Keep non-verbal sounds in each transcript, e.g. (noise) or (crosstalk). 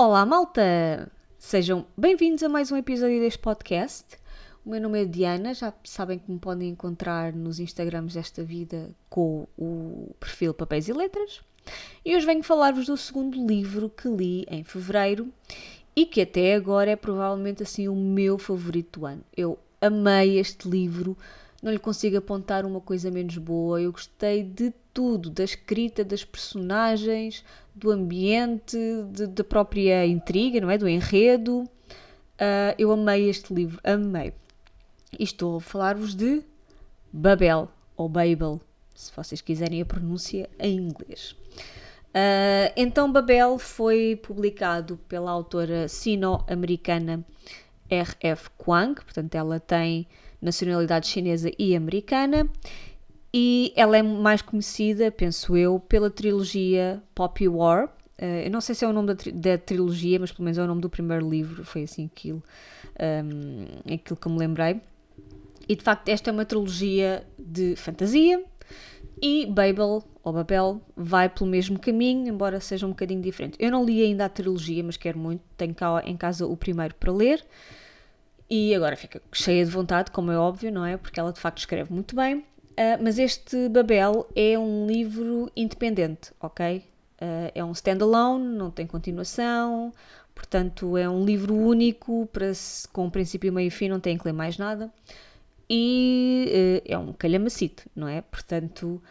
Olá, malta! Sejam bem-vindos a mais um episódio deste podcast. O meu nome é Diana, já sabem que me podem encontrar nos Instagrams desta vida com o perfil Papéis e Letras. E hoje venho falar-vos do segundo livro que li em fevereiro e que até agora é provavelmente assim o meu favorito do ano. Eu amei este livro, não lhe consigo apontar uma coisa menos boa. Eu gostei de tudo, da escrita, das personagens, do ambiente, da própria intriga, não é? Do enredo. Uh, eu amei este livro, amei. E estou a falar-vos de Babel, ou Babel, se vocês quiserem a pronúncia em inglês. Uh, então, Babel foi publicado pela autora sino-americana R.F. Kuang, portanto, ela tem nacionalidade chinesa e americana, e ela é mais conhecida, penso eu, pela trilogia Poppy War. Uh, eu não sei se é o nome da, tri da, trilogia, mas pelo menos é o nome do primeiro livro, foi assim aquilo, um, aquilo que eu me lembrei. E de facto, esta é uma trilogia de fantasia, e Babel, ou Babel, vai pelo mesmo caminho, embora seja um bocadinho diferente. Eu não li ainda a trilogia, mas quero muito, tenho cá em casa o primeiro para ler. E agora fica cheia de vontade, como é óbvio, não é? Porque ela de facto escreve muito bem. Uh, mas este Babel é um livro independente, ok? Uh, é um standalone, não tem continuação, portanto é um livro único, para se, com princípio, meio e fim, não tem que ler mais nada. E uh, é um calhamacito, não é? Portanto,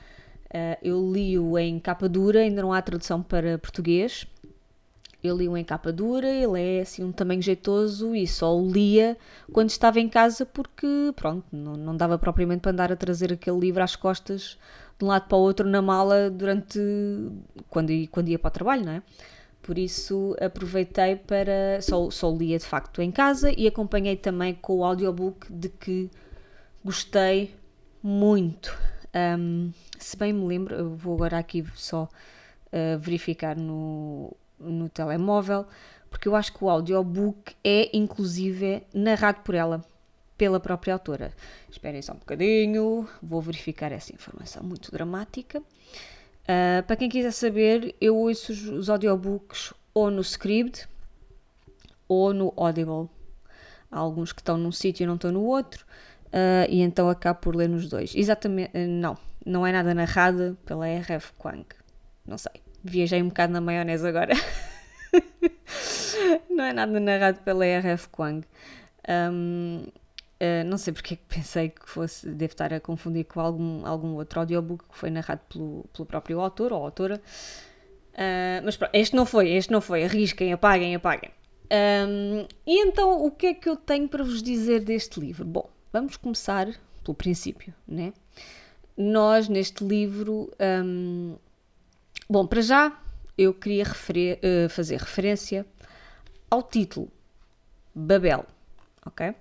eu li-o em capa dura, ainda não há tradução para português, eu li-o em capa dura, ele é assim um tamanho jeitoso e só o lia quando estava em casa porque, pronto, não, não dava propriamente para andar a trazer aquele livro às costas de um lado para o outro na mala durante. quando, quando ia para o trabalho, não é? Por isso aproveitei para. Só, só lia de facto em casa e acompanhei também com o audiobook de que gostei muito. Um, se bem me lembro, eu vou agora aqui só uh, verificar no no telemóvel, porque eu acho que o audiobook é inclusive narrado por ela, pela própria autora. Esperem só um bocadinho, vou verificar essa informação muito dramática. Uh, para quem quiser saber, eu ouço os, os audiobooks ou no Scribd ou no Audible. Há alguns que estão num sítio e não estão no outro, uh, e então acabo por ler nos dois. Exatamente, não, não é nada narrada pela R.F. Quang. Não sei viajei um bocado na maionese agora. (laughs) não é nada narrado pela RF Kwang. Um, uh, eh, não sei porque é que pensei que fosse, devo estar a confundir com algum, algum outro audiobook que foi narrado pelo, pelo próprio autor ou autora. Uh, mas pronto, este não foi, este não foi. Arrisquem, apaguem, apaguem. Um, e então, o que é que eu tenho para vos dizer deste livro? Bom, vamos começar pelo princípio, né? Nós, neste livro, um, Bom, para já eu queria referir, uh, fazer referência ao título Babel, ok?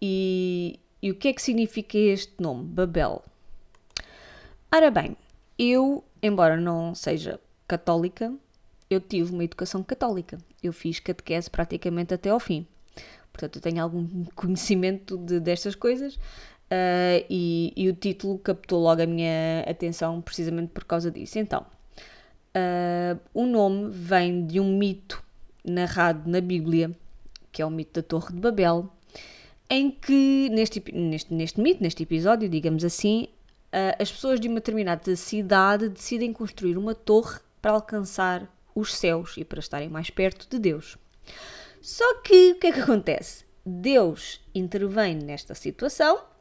E, e o que é que significa este nome, Babel? Ora bem, eu, embora não seja católica, eu tive uma educação católica. Eu fiz catequese praticamente até ao fim. Portanto, eu tenho algum (laughs) conhecimento de, destas coisas Uh, e, e, o título captou logo a minha atenção precisamente por causa disso. Então, uh, o nome vem de um mito narrado na Bíblia, que é o mito da Torre de Babel, em que, neste, neste, neste mito, neste episódio, digamos assim, uh, as pessoas de uma determinada cidade decidem construir uma torre para alcançar os céus e para estarem mais perto de Deus. Só que o que é que acontece? Deus intervém nesta situação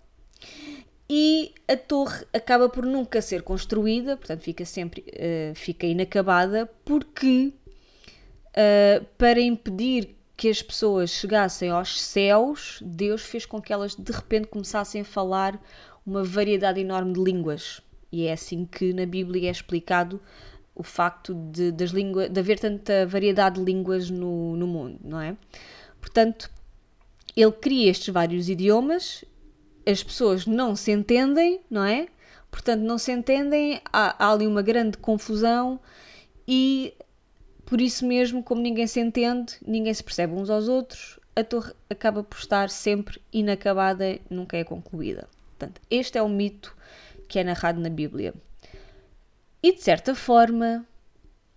e a torre acaba por nunca ser construída, portanto fica sempre uh, fica inacabada, porque uh, para impedir que as pessoas chegassem aos céus, Deus fez com que elas de repente começassem a falar uma variedade enorme de línguas. E é assim que na Bíblia é explicado o facto de, das línguas, de haver tanta variedade de línguas no, no mundo, não é? Portanto, ele cria estes vários idiomas as pessoas não se entendem, não é? Portanto, não se entendem, há, há ali uma grande confusão e por isso mesmo, como ninguém se entende, ninguém se percebe uns aos outros, a torre acaba por estar sempre inacabada, nunca é concluída. Portanto, este é o mito que é narrado na Bíblia. E de certa forma,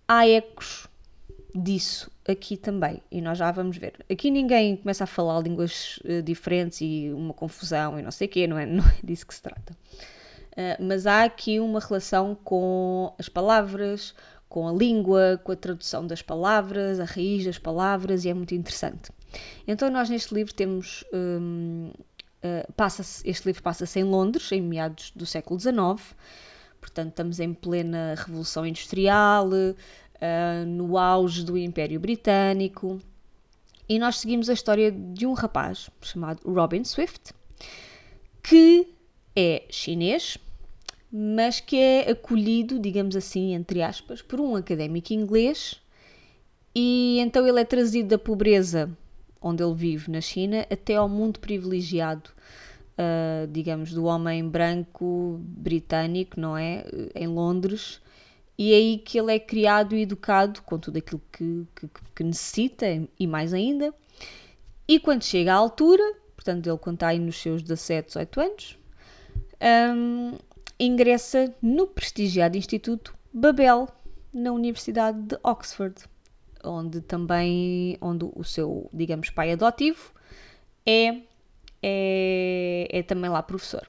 há ecos disso aqui também, e nós já vamos ver. Aqui ninguém começa a falar línguas uh, diferentes e uma confusão e não sei o quê, não é, (laughs) não é disso que se trata. Uh, mas há aqui uma relação com as palavras, com a língua, com a tradução das palavras, a raiz das palavras, e é muito interessante. Então, nós neste livro temos. Um, uh, passa este livro passa-se em Londres, em meados do século XIX, portanto, estamos em plena Revolução Industrial, uh, no auge do Império Britânico, e nós seguimos a história de um rapaz chamado Robin Swift, que é chinês, mas que é acolhido, digamos assim, entre aspas, por um académico inglês, e então ele é trazido da pobreza onde ele vive na China até ao mundo privilegiado, uh, digamos, do homem branco britânico, não é? Em Londres. E é aí que ele é criado e educado com tudo aquilo que, que, que necessita e mais ainda. E quando chega à altura, portanto, ele quando está aí nos seus 17, 18 anos, um, ingressa no prestigiado Instituto Babel, na Universidade de Oxford onde também onde o seu, digamos, pai adotivo é, é, é também lá professor.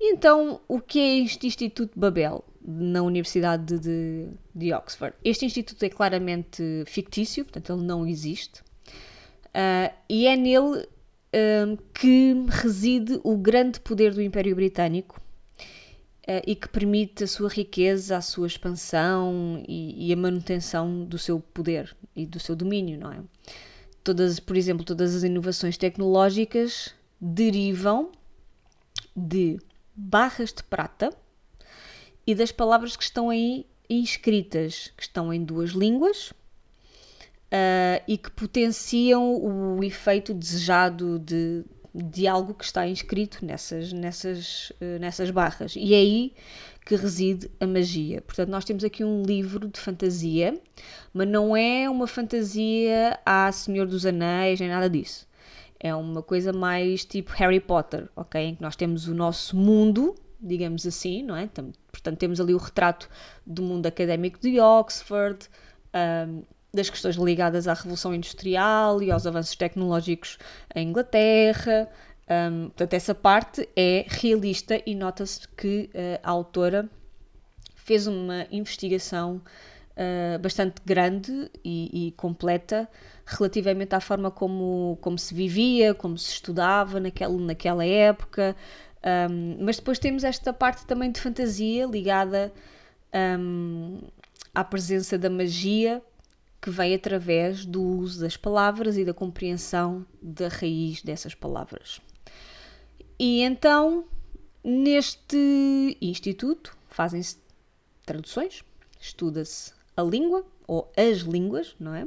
Então, o que é este Instituto Babel na Universidade de, de Oxford? Este instituto é claramente fictício, portanto, ele não existe, uh, e é nele um, ah, que reside o grande poder do Império Britânico uh, e que permite a sua riqueza, a sua expansão e, e, a manutenção do seu poder e do seu domínio, não é? Todas, por exemplo, todas as inovações tecnológicas derivam de barras de prata e das palavras que estão aí inscritas, que estão em duas línguas uh, e que potenciam o efeito desejado de, de algo que está inscrito nessas, nessas, eh, nessas barras. E é aí que reside a magia. Portanto, nós temos aqui um livro de fantasia, mas não é uma fantasia a Senhor dos Anéis, nem nada disso. É uma coisa mais tipo Harry Potter, ok? Em que nós temos o nosso mundo, digamos assim, não é? Portanto, temos ali o retrato do mundo académico de Oxford, um, das questões ligadas à Revolução Industrial e aos avanços tecnológicos em Inglaterra. Um, portanto, essa parte é realista e nota-se que uh, a autora fez uma investigação uh, bastante grande e, e, completa relativamente à forma como, como se vivia, como se estudava naquela, naquela época. Um, mas depois temos esta parte também de fantasia ligada um, à presença da magia que vem através do uso das palavras e da compreensão da raiz dessas palavras. E então, neste instituto, fazem-se traduções, estuda-se a língua ou as línguas, não é?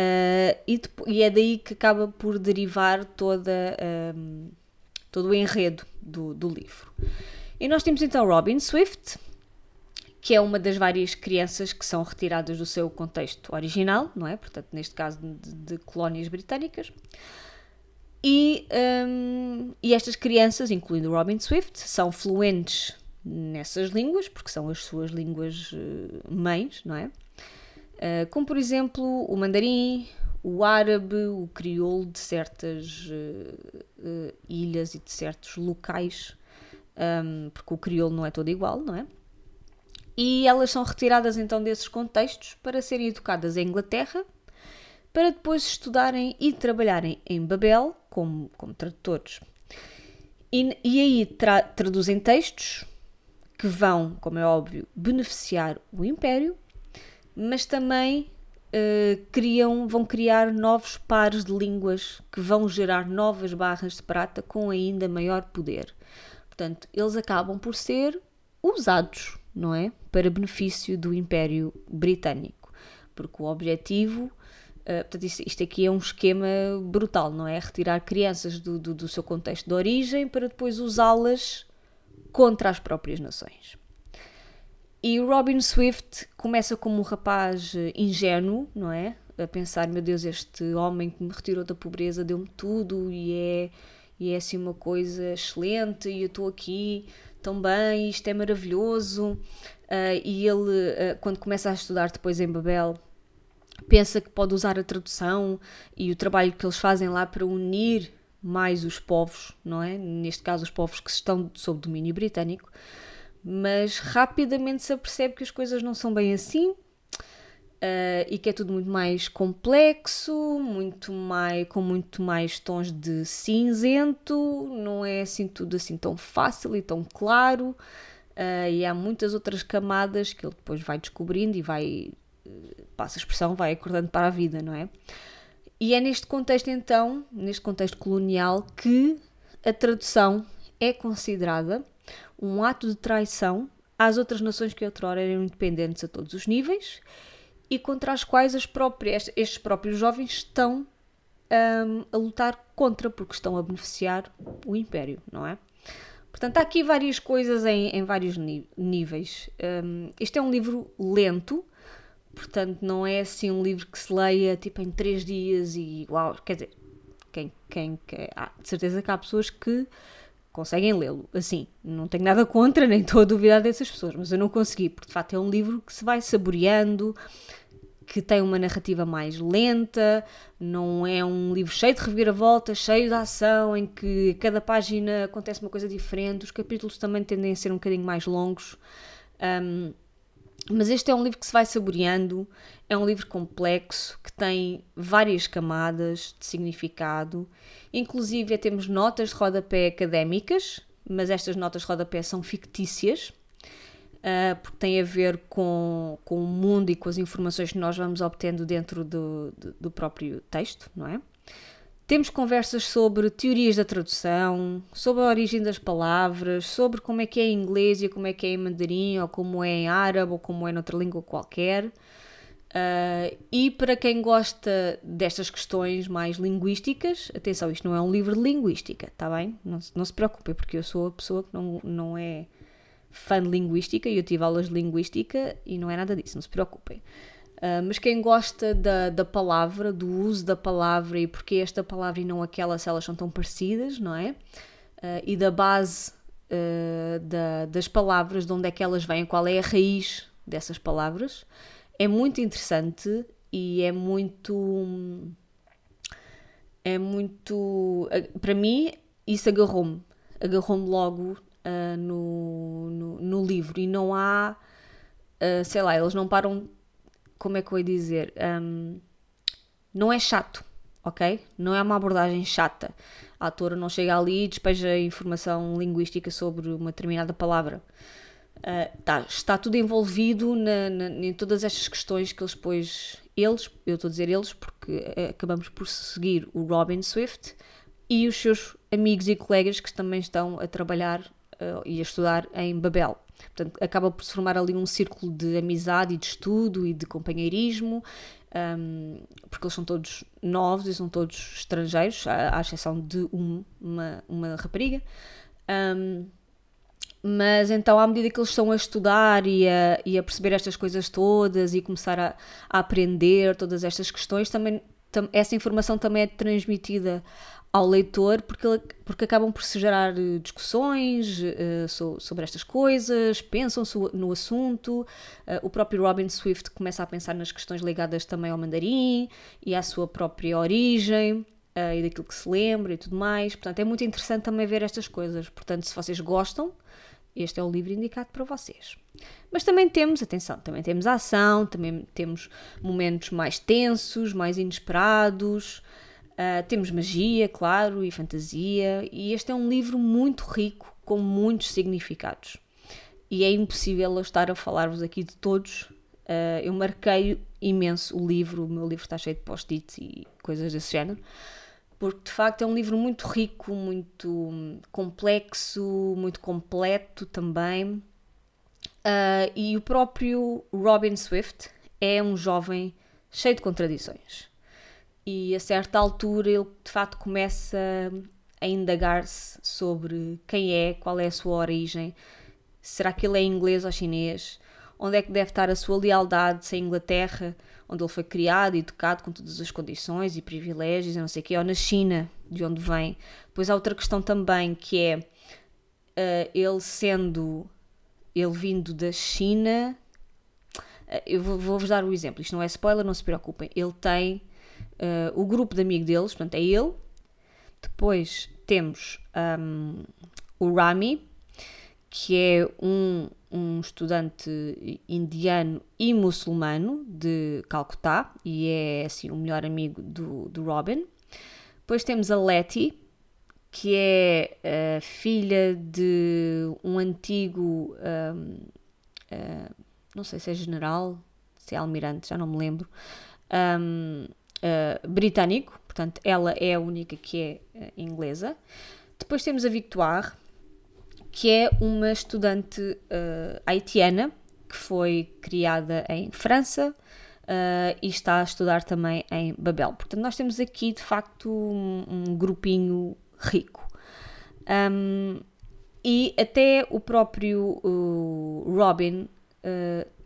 Uh, e, e, é daí que acaba por derivar toda, um, todo o enredo do, do livro. E nós temos então Robin Swift, que é uma das várias crianças que são retiradas do seu contexto original, não é? Portanto, neste caso de, de colónias britânicas. E, um, e estas crianças, incluindo Robin Swift, são fluentes nessas línguas, porque são as suas línguas uh, mães, não é? Uh, como, por exemplo, o mandarim, o árabe, o crioulo de certas uh, ilhas e de certos locais, um, porque o crioulo não é todo igual, não é? e elas são retiradas então desses contextos para serem educadas em Inglaterra, para depois estudarem e trabalharem em Babel como, como tradutores. E, e aí tra traduzem textos que vão, como é óbvio, beneficiar o Império, mas também uh, criam, vão criar novos pares de línguas que vão gerar novas barras de prata com ainda maior poder. Portanto, eles acabam por ser usados não é? Para benefício do Império Britânico. Porque o objetivo, uh, portanto, isto, isto, aqui é um esquema brutal, não é? Retirar crianças do, do, do seu contexto de origem para depois usá-las contra as próprias nações. E o Robin Swift começa como um rapaz eh, ingênuo, não é? A pensar, meu Deus, este homem que me retirou da pobreza deu-me tudo e é, e é assim uma coisa excelente e eu estou aqui tão bem, isto é maravilhoso. Uh, e ele, uh, quando começa a estudar depois em Babel, pensa que pode usar a tradução e o trabalho que eles fazem lá para unir mais os povos, não é? Neste caso, os povos que estão sob domínio britânico, mas rapidamente se apercebe que as coisas não são bem assim. Uh, e que é tudo muito mais complexo, muito mais, com muito mais tons de cinzento, não é assim tudo assim tão fácil e tão claro, uh, e há muitas outras camadas que ele depois vai descobrindo e vai, uh, passa a expressão, vai acordando para a vida, não é? E é neste contexto, então, neste contexto colonial, que a tradução é considerada um ato de traição às outras nações que outrora eram independentes a todos os níveis e contra as quais as próprias, estes próprios jovens estão um, a lutar contra, porque estão a beneficiar o Império, não é? Portanto, há aqui várias coisas em, em vários níveis. Um, este é um livro lento, Portanto, não é assim um livro que se leia tipo em três dias e uau, quer dizer, quem, quem, quem há, de certeza que há pessoas que conseguem lê-lo. Assim, não tenho nada contra, nem estou a duvidar dessas pessoas, mas eu não consegui, porque de facto é um livro que se vai saboreando, que tem uma narrativa mais lenta, não é um livro cheio de reviravoltas, cheio de ação, em que cada página acontece uma coisa diferente, os capítulos também tendem a ser um bocadinho mais longos. Um, mas este é um livro que se vai saboreando, é um livro complexo, que tem várias camadas de significado, inclusive temos notas de rodapé académicas, mas estas notas de rodapé são fictícias, uh, porque têm a ver com, com o mundo e com as informações que nós vamos obtendo dentro do, do, do próprio texto, não é? Temos conversas sobre teorias da tradução, sobre a origem das palavras, sobre como é que é em inglês e como é que é em mandarim, ou como é em árabe, ou como é noutra língua qualquer. Uh, e para quem gosta destas questões mais linguísticas, atenção, isto não é um livro de linguística, está bem? Não, não se preocupem, porque eu sou a pessoa que não, não é fã de linguística e eu tive aulas de linguística e não é nada disso, não se preocupem. Uh, mas quem gosta da, da palavra, do uso da palavra e porque esta palavra e não aquela, se elas são tão parecidas, não é? Uh, e da base uh, da, das palavras, de onde é que elas vêm, qual é a raiz dessas palavras, é muito interessante e é muito. É muito. Para mim, isso agarrou-me. Agarrou-me logo no, no, no, livro e não há. sei lá, eles não param como é que eu ia dizer? Um, não é chato, ok? Não é uma abordagem chata. A autora não chega ali e despeja informação linguística sobre uma determinada palavra. Uh, tá, está tudo envolvido na, na, em todas estas questões que eles depois. Eles, eu estou a dizer eles porque acabamos por seguir o Robin Swift e os seus amigos e colegas que também estão a trabalhar uh, e a estudar em Babel. Portanto, acaba por se formar ali um círculo de amizade e de estudo e de companheirismo, um, porque eles são todos novos e são todos estrangeiros, à, à exceção de um, uma, uma rapariga. Um, mas então, à medida que eles estão a estudar e a, e a perceber estas coisas todas e começar a, a aprender todas estas questões, também essa informação também é transmitida ao leitor porque, porque acabam por se gerar eh, discussões uh, so, sobre estas coisas, pensam no assunto. Uh, o próprio Robin Swift começa a pensar nas questões ligadas também ao mandarim e à sua própria origem. Uh, e daquilo que se lembra e tudo mais. Portanto, é muito interessante também ver estas coisas. Portanto, se vocês gostam, este é o livro indicado para vocês. Mas também temos, atenção, também temos ação, também temos momentos mais tensos, mais inesperados. Uh, temos magia, claro, e fantasia, e este é um livro muito rico, com muitos significados. E é impossível eu estar a falar-vos aqui de todos. Uh, eu marquei imenso o livro, o meu livro está cheio de post-its e coisas desse género, porque de facto é um livro muito rico, muito complexo, muito completo também. Uh, e o próprio Robin Swift é um jovem cheio de contradições. E a certa altura ele de facto começa a indagar-se sobre quem é, qual é a sua origem, será que ele é inglês ou chinês, onde é que deve estar a sua lealdade, se é Inglaterra, onde ele foi criado e educado com todas as condições e privilégios e não sei o quê, ou na China, de onde vem. Depois há outra questão também que é uh, ele sendo, ele vindo da China, eu vou-vos dar o exemplo, isto não é spoiler, não se preocupem. Ele tem uh, o grupo de amigos deles, portanto é ele. Depois temos um, o Rami, que é um, um estudante indiano e muçulmano de Calcutá e é assim o melhor amigo do, do Robin. Depois temos a Letty, que é a filha de um antigo, um, uh, não sei se é general, se é almirante, já não me lembro, um, uh, britânico, portanto ela é a única que é inglesa. Depois temos a Victoire, que é uma estudante uh, haitiana que foi criada em França uh, e está a estudar também em Babel. Portanto, nós temos aqui de facto um, um grupinho rico. Um, e até o próprio uh, Robin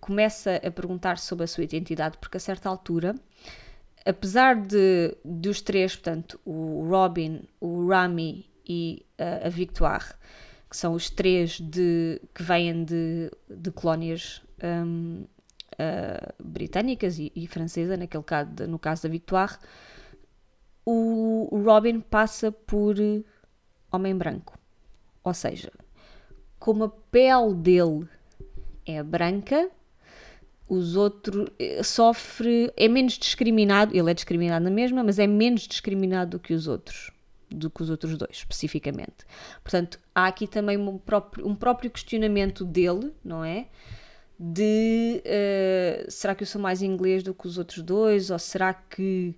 começa a perguntar sobre a sua identidade, porque a certa altura, apesar de dos três, portanto, o Robin, o Rami e a Victoire, que são os três de, que vêm de, de colónias um, uh, britânicas e, e francesa, naquele caso, no caso da Victoire, o, o Robin passa por homem branco. Ou seja, como a pele dele é branca, os outros eh, sofre, é menos discriminado, ele é discriminado na mesma, mas é menos discriminado do que os outros do que os outros dois, especificamente. Portanto, há aqui também um próprio, um próprio questionamento dele, não é? De uh, será que eu sou mais inglês do que os outros dois? Ou será que.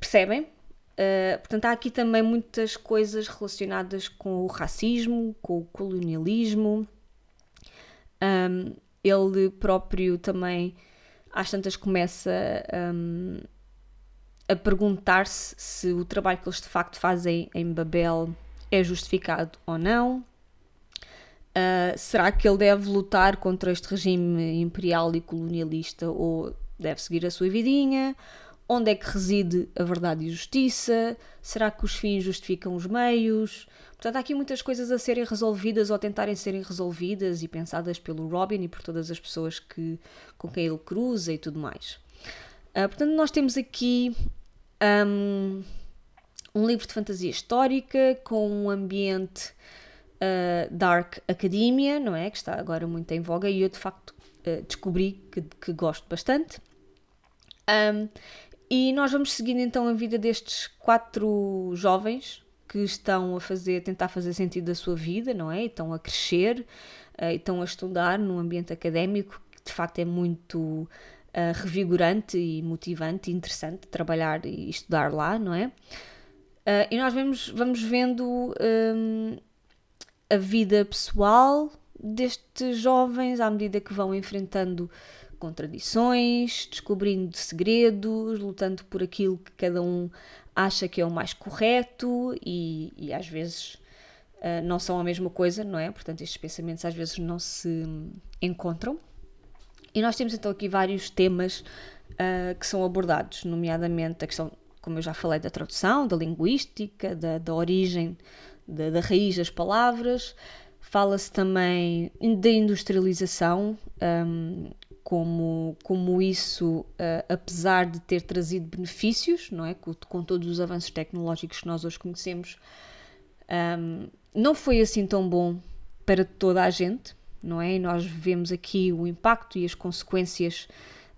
Percebem? Uh, portanto, há aqui também muitas coisas relacionadas com o racismo, com o colonialismo. Um, ele próprio também, às tantas, começa um, a perguntar-se se o trabalho que eles de facto fazem em Babel é justificado ou não. Uh, será que ele deve lutar contra este regime imperial e colonialista ou deve seguir a sua vidinha? Onde é que reside a verdade e justiça? Será que os fins justificam os meios? Portanto, há aqui muitas coisas a serem resolvidas ou a tentarem serem resolvidas e pensadas pelo Robin e por todas as pessoas que, com quem ele cruza e tudo mais. Uh, portanto, nós temos aqui um, um, livro de fantasia histórica com um ambiente uh, dark academia, não é? Que está agora muito em voga e eu de facto uh, descobri que, que, gosto bastante. Um, e nós vamos seguindo então a vida destes quatro jovens que estão a fazer, tentar fazer sentido da sua vida, não é? E estão a crescer, uh, e estão a estudar num ambiente académico que de facto é muito uh, revigorante e motivante interessante trabalhar e estudar lá, não é? Uh, e nós vemos, vamos vendo um, a vida pessoal destes jovens à medida que vão enfrentando contradições, descobrindo segredos, lutando por aquilo que cada um acha que é o mais correto e, e às vezes uh, não são a mesma coisa, não é? Portanto, estes pensamentos às vezes não se encontram. E nós temos então aqui vários temas uh, que são abordados, nomeadamente a questão, como eu já falei, da tradução, da linguística, da, da origem, da, da raiz das palavras. Fala-se também da industrialização, um, como, como isso, uh, apesar de ter trazido benefícios, não é? Com, com, todos os avanços tecnológicos que nós hoje conhecemos, um, não foi assim tão bom para toda a gente não é? Nós vemos aqui o impacto e as consequências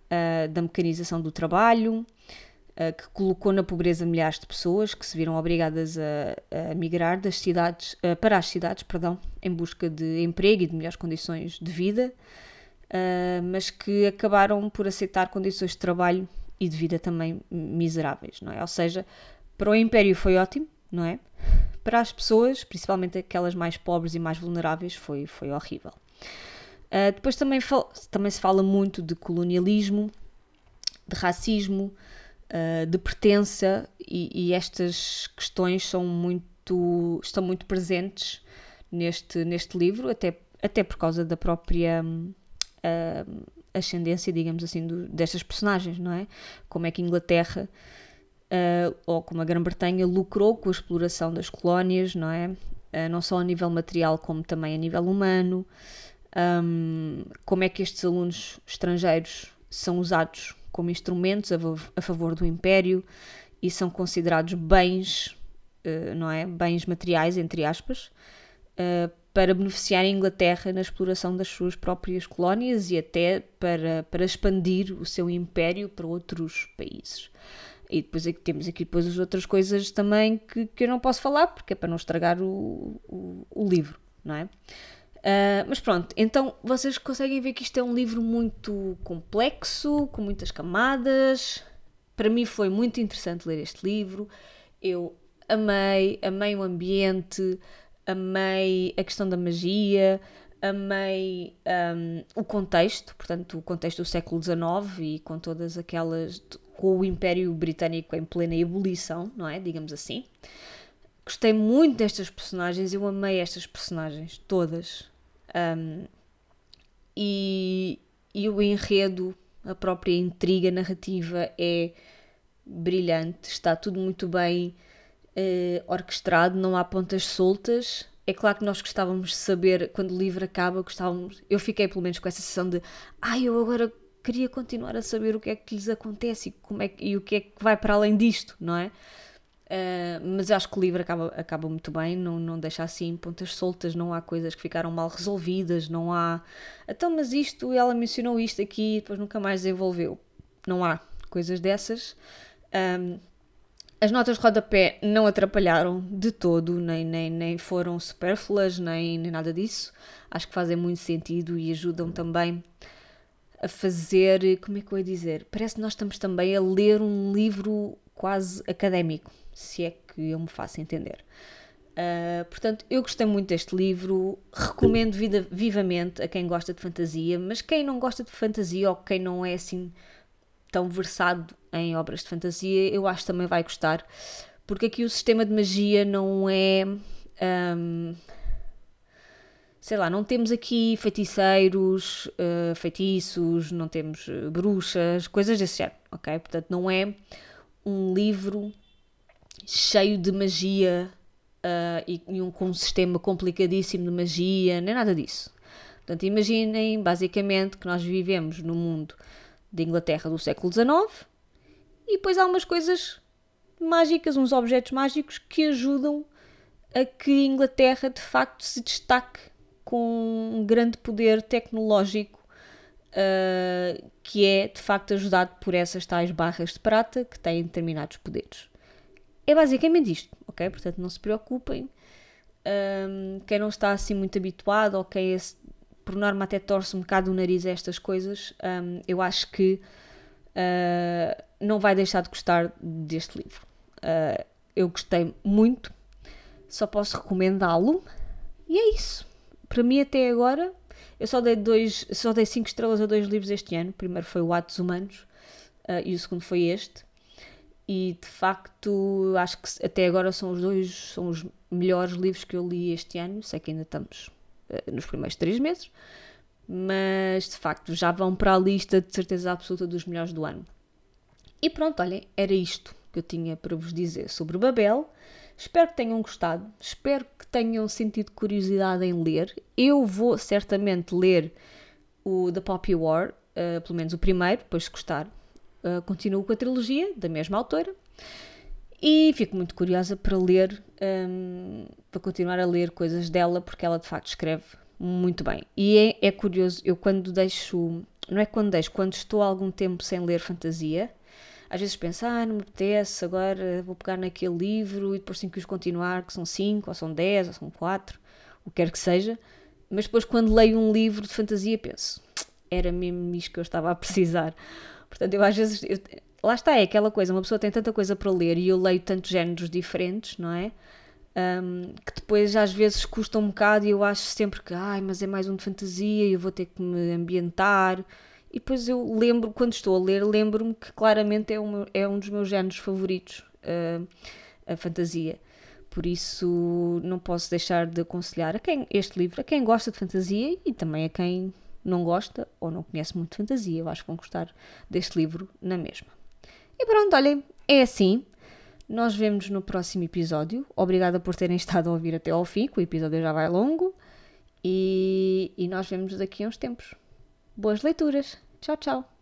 uh, da mecanização do trabalho, uh, que colocou na pobreza milhares de pessoas que se viram obrigadas a, a migrar das cidades, uh, para as cidades, perdão, em busca de emprego e de melhores condições de vida, mas que acabaram por aceitar condições de trabalho e de vida também miseráveis, não é? Ou seja, para o Império foi ótimo, não é? Para as pessoas, principalmente aquelas mais pobres e mais vulneráveis, foi, foi horrível. Uh, depois também, também se fala muito de colonialismo, de racismo, uh, de pertença e, e, estas questões são muito, estão muito presentes neste, neste livro, até, até por causa da própria uh, ascendência, digamos assim, do, destas personagens, não é? Como é que Inglaterra ou como a Grã-Bretanha lucrou com a exploração das colónias, não é? não só a nível material como também a nível humano. Um, como é que estes alunos estrangeiros são usados como instrumentos a, a favor do Império e são considerados bens, uh, não é? Bens materiais, entre aspas, uh, para beneficiar a Inglaterra na exploração das suas próprias colónias e até para, para expandir o seu império para outros países. E depois aqui, temos aqui depois as outras coisas também que, que eu não posso falar, porque é para não estragar o, o, o livro, não é? Uh, mas pronto, então vocês conseguem ver que isto é um livro muito complexo, com muitas camadas. Para mim foi muito interessante ler este livro. Eu amei, amei o ambiente, amei a questão da magia, amei um, o contexto, portanto, o contexto do século XIX e com todas aquelas. com o Império Britânico em plena ebulição, não é? Digamos assim. Gostei muito destas personagens, eu amei estas personagens, todas. Um, e, e o enredo, a própria intriga narrativa é brilhante, está tudo muito bem uh, orquestrado, não há pontas soltas. É claro que nós gostávamos de saber, quando o livro acaba, gostávamos. Eu fiquei pelo menos com essa sensação de ai, ah, eu agora queria continuar a saber o que é que lhes acontece e, como é que, e o que é que vai para além disto, não é? Uh, mas acho que o livro acaba, acaba muito bem, não, não deixa assim pontas soltas, não há coisas que ficaram mal resolvidas, não há. Então, mas isto, ela mencionou isto aqui e depois nunca mais desenvolveu. Não há coisas dessas. Um, as notas de rodapé não atrapalharam de todo, nem, nem, nem foram supérfluas, nem, nem nada disso. Acho que fazem muito sentido e ajudam também a fazer. Como é que eu ia dizer? Parece que nós estamos também a ler um livro quase académico se é que eu me faço entender. Uh, portanto, eu gostei muito deste livro, recomendo vida, vivamente a quem gosta de fantasia, mas quem não gosta de fantasia ou quem não é assim tão versado em obras de fantasia, eu acho que também vai gostar, porque aqui o sistema de magia não é. Um, sei lá, não temos aqui feiticeiros, uh, feitiços, não temos uh, bruxas, coisas desse género, ok? Portanto, não é um livro cheio de magia uh, e, e um, com um sistema complicadíssimo de magia, nem nada disso. Portanto, imaginem basicamente que nós vivemos no mundo de Inglaterra do século XIX e depois há umas coisas mágicas, uns objetos mágicos que ajudam a que a Inglaterra de facto se destaque com um grande poder tecnológico uh, que é de facto ajudado por essas tais barras de prata que têm determinados poderes. É basicamente isto, ok? Portanto, não se preocupem. Um, quem não está assim muito habituado, ou quem é, por norma até torce um bocado o nariz a estas coisas, um, eu acho que uh, não vai deixar de gostar deste livro. Uh, eu gostei muito, só posso recomendá-lo. E é isso. Para mim, até agora, eu só dei dois, só dei 5 estrelas a dois livros este ano. O primeiro foi o Atos Humanos uh, e o segundo foi este e de facto acho que até agora são os dois são os melhores livros que eu li este ano. Sei que ainda estamos uh, nos primeiros três meses, mas de facto já vão para a lista de certeza absoluta dos melhores do ano. E pronto, olhem, era isto que eu tinha para vos dizer sobre Babel. Espero que tenham gostado, espero que tenham sentido curiosidade em ler. Eu vou certamente ler o The Poppy War, uh, pelo menos o primeiro, depois se gostar, uh, continuo com a trilogia da mesma autora e fico muito curiosa para ler, um, para continuar a ler coisas dela, porque ela de facto escreve muito bem. E é, é, curioso, eu quando deixo, não é quando deixo, quando estou algum tempo sem ler fantasia, às vezes penso, ah, não me apetece, agora vou pegar naquele livro e depois tenho que os continuar, que são 5, ou são 10, ou são 4, o que quer que seja. Mas depois, quando leio um livro de fantasia, penso, era mesmo isto que eu estava a precisar. Portanto, eu às vezes. Eu, lá está, é aquela coisa, uma pessoa tem tanta coisa para ler e eu leio tantos géneros diferentes, não é? Um, que depois às vezes custa um bocado e eu acho sempre que, ai, mas é mais um de fantasia e eu vou ter que me ambientar. E depois eu lembro, quando estou a ler, lembro-me que claramente é um, é um dos meus géneros favoritos, uh, a fantasia. Por isso não posso deixar de aconselhar a quem este livro, a quem gosta de fantasia e também a quem não gosta ou não conhece muito fantasia, eu acho que vão gostar deste livro na mesma. E pronto, olhem, é assim. Nós vemos no próximo episódio. Obrigada por terem (laughs) estado a ouvir até ao fim, que o episódio já vai longo. E, e nós vemos daqui a uns tempos. Boas leituras. Tchau, tchau.